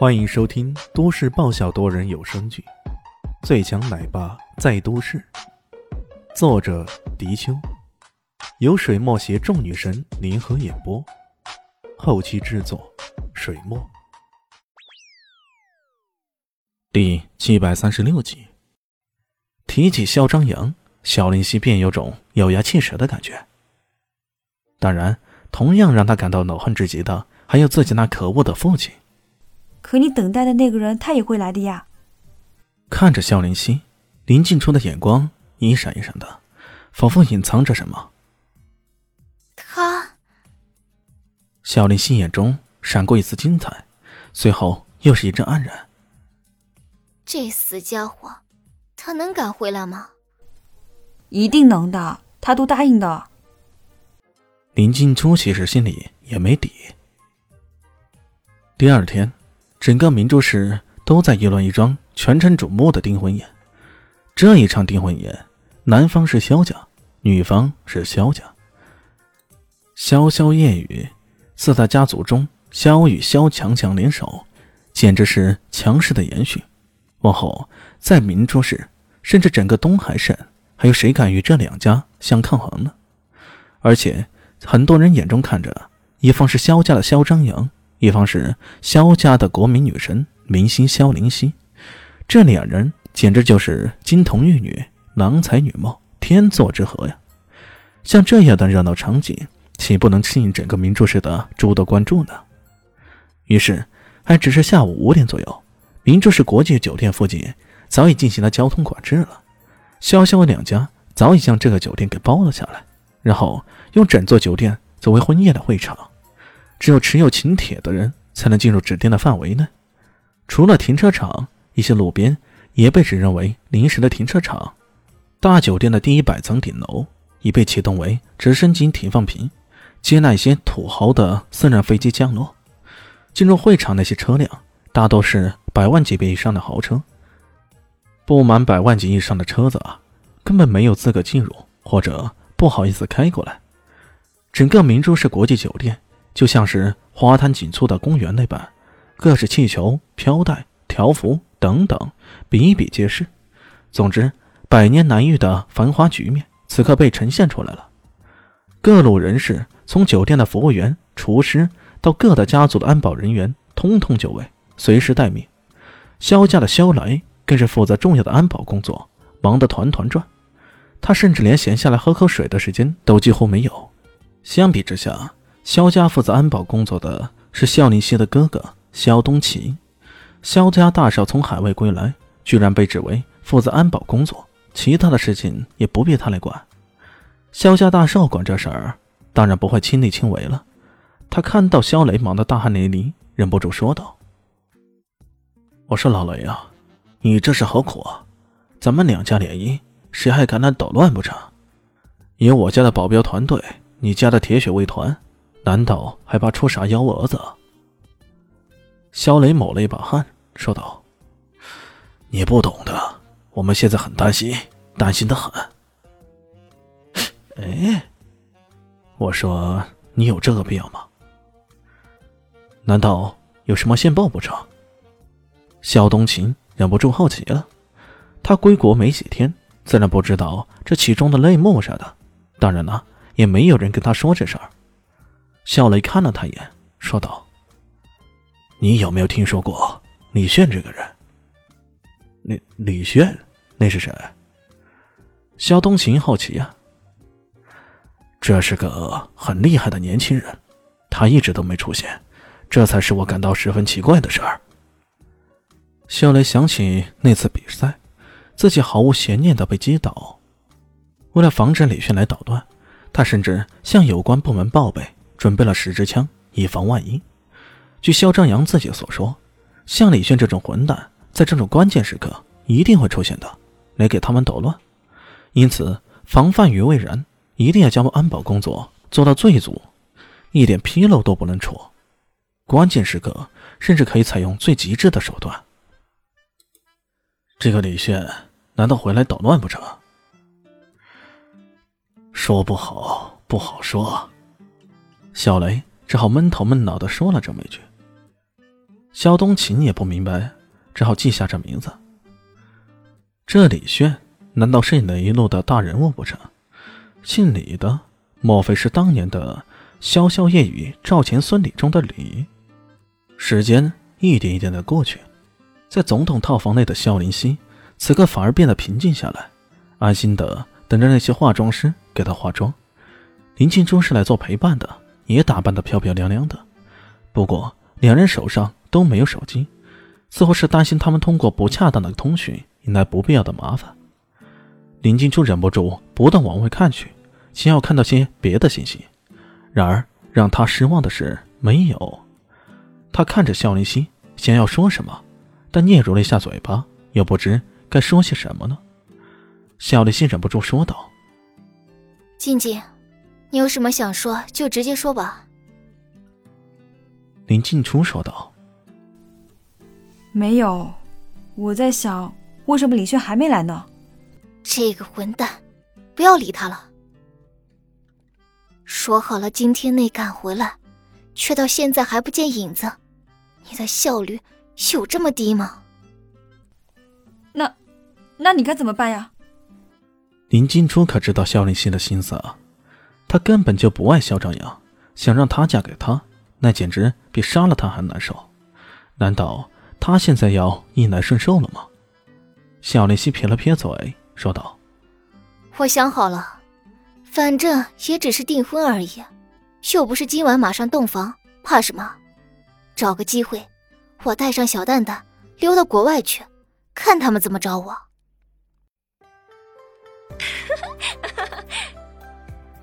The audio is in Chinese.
欢迎收听都市爆笑多人有声剧《最强奶爸在都市》，作者：迪秋，由水墨携众女神联合演播，后期制作：水墨。第七百三十六集，提起肖张扬，肖林熙便有种咬牙切齿的感觉。当然，同样让他感到恼恨至极的，还有自己那可恶的父亲。可你等待的那个人，他也会来的呀。看着肖林熙，林静初的眼光一闪一闪的，仿佛隐藏着什么。他，肖林熙眼中闪过一丝精彩，随后又是一阵黯然。这死家伙，他能赶回来吗？一定能的，他都答应的。林静初其实心里也没底。第二天。整个明珠市都在议论一桩全城瞩目的订婚宴。这一场订婚宴，男方是萧家，女方是萧家。萧萧夜雨四大家族中，萧与萧强强联手，简直是强势的延续。往后在明珠市，甚至整个东海省，还有谁敢与这两家相抗衡呢？而且很多人眼中看着，一方是萧家的萧张扬。一方是萧家的国民女神明星萧灵溪，这两人简直就是金童玉女、郎才女貌、天作之合呀！像这样的热闹场景，岂不能吸引整个明珠市的诸多关注呢？于是，还只是下午五点左右，明珠市国际酒店附近早已进行了交通管制了。萧萧两家早已将这个酒店给包了下来，然后用整座酒店作为婚宴的会场。只有持有请帖的人才能进入指定的范围内。除了停车场，一些路边也被指认为临时的停车场。大酒店的第一百层顶楼已被启动为直升机停放坪，接纳一些土豪的私人飞机降落。进入会场那些车辆大多是百万级别以上的豪车，不满百万级以上的车子啊，根本没有资格进入，或者不好意思开过来。整个明珠市国际酒店。就像是花坛锦簇的公园那般，各式气球、飘带、条幅等等比比皆是。总之，百年难遇的繁华局面此刻被呈现出来了。各路人士，从酒店的服务员、厨师到各大家族的安保人员，通通就位，随时待命。萧家的萧来更是负责重要的安保工作，忙得团团转。他甚至连闲下来喝口水的时间都几乎没有。相比之下，萧家负责安保工作的是萧灵溪的哥哥萧东奇。萧家大少从海外归来，居然被指为负责安保工作，其他的事情也不必他来管。萧家大少管这事儿，当然不会亲力亲为了。他看到肖雷忙得大汗淋漓，忍不住说道：“我说老雷啊，你这是何苦啊？咱们两家联姻，谁还敢来捣乱不成？有我家的保镖团队，你家的铁血卫团。”难道还怕出啥幺蛾子？肖雷抹了一把汗，说道：“你不懂的，我们现在很担心，担心的很。”哎，我说你有这个必要吗？难道有什么线报不成？肖东琴忍不住好奇了。他归国没几天，自然不知道这其中的内幕啥的。当然了，也没有人跟他说这事儿。肖雷看了他一眼，说道：“你有没有听说过李炫这个人？”“李李炫，那是谁？”肖东琴好奇呀。“这是个很厉害的年轻人，他一直都没出现，这才是我感到十分奇怪的事儿。”肖雷想起那次比赛，自己毫无悬念的被击倒，为了防止李炫来捣乱，他甚至向有关部门报备。准备了十支枪，以防万一。据肖张扬自己所说，像李炫这种混蛋，在这种关键时刻一定会出现的，来给他们捣乱。因此，防范于未然，一定要将安保工作做到最足，一点纰漏都不能出。关键时刻，甚至可以采用最极致的手段。这个李炫，难道回来捣乱不成？说不好，不好说。小雷只好闷头闷脑的说了这么一句：“肖东琴也不明白，只好记下这名字。这李炫难道是哪一路的大人物不成？姓李的，莫非是当年的“潇潇夜雨赵钱孙李”中的李？时间一点一点的过去，在总统套房内的肖林熙，此刻反而变得平静下来，安心的等着那些化妆师给他化妆。林静珠是来做陪伴的，也打扮的漂漂亮亮的。不过两人手上都没有手机，似乎是担心他们通过不恰当的通讯引来不必要的麻烦。林静珠忍不住不断往外看去，想要看到些别的信息。然而让他失望的是，没有。他看着肖林熙，想要说什么，但嗫嚅了一下嘴巴，又不知该说些什么呢。肖林熙忍不住说道：“静静，你有什么想说就直接说吧。”林静初说道：“没有，我在想，为什么李轩还没来呢？这个混蛋，不要理他了。说好了今天内赶回来，却到现在还不见影子。”你的效率有这么低吗？那，那你该怎么办呀？林静初可知道肖林熙的心思啊，他根本就不爱肖张扬，想让她嫁给他，那简直比杀了他还难受。难道他现在要逆来顺受了吗？肖林熙撇了撇嘴，说道：“我想好了，反正也只是订婚而已，又不是今晚马上洞房，怕什么？”找个机会，我带上小蛋蛋溜到国外去，看他们怎么找我。